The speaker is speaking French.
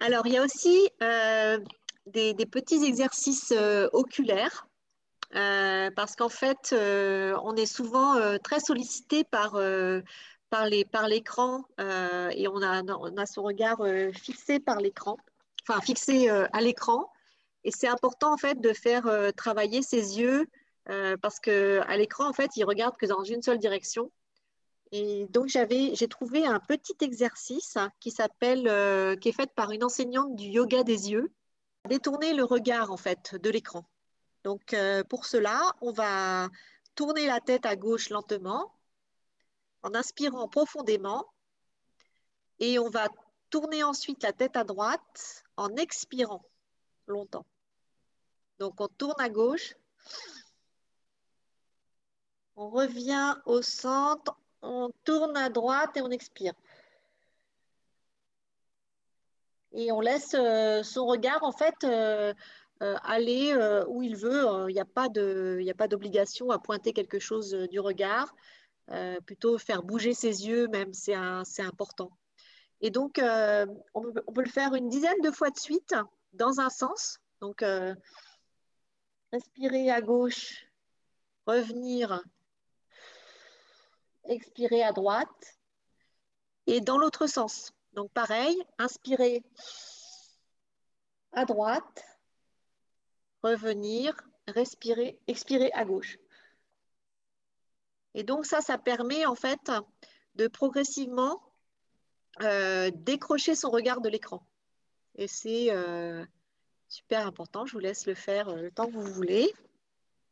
Alors, il y a aussi euh, des, petits exercices euh, oculaires. euh, parce qu'en fait, on est souvent très sollicité par, par l'écran et on a, on a son regard fixé par l'écran, enfin fixé à l'écran. Et c'est important en fait de faire travailler ses yeux parce que à l'écran, en fait, il regarde que dans une seule direction. Et donc, j'ai trouvé un petit exercice qui s'appelle, euh, qui est fait par une enseignante du yoga des yeux. Détourner le regard, en fait, de l'écran. Donc, euh, pour cela, on va tourner la tête à gauche lentement, en inspirant profondément, et on va tourner ensuite la tête à droite en expirant longtemps. Donc, on tourne à gauche, on revient au centre, on tourne à droite et on expire. Et on laisse euh, son regard, en fait, euh, euh, aller où il veut. Il n'y a pas d'obligation à pointer quelque chose du regard. Plutôt faire bouger ses yeux, même, c'est important. Et donc, on peut, le faire une dizaine de fois de suite dans un sens. Donc, respirer à gauche, revenir, expirer à droite et dans l'autre sens. Donc, pareil, inspirer à droite, revenir, respirer, expirer à gauche. Et donc, ça, ça permet en fait de progressivement euh, décrocher son regard de l'écran. Et c'est euh, super important. Je vous laisse le faire euh, le temps que vous voulez.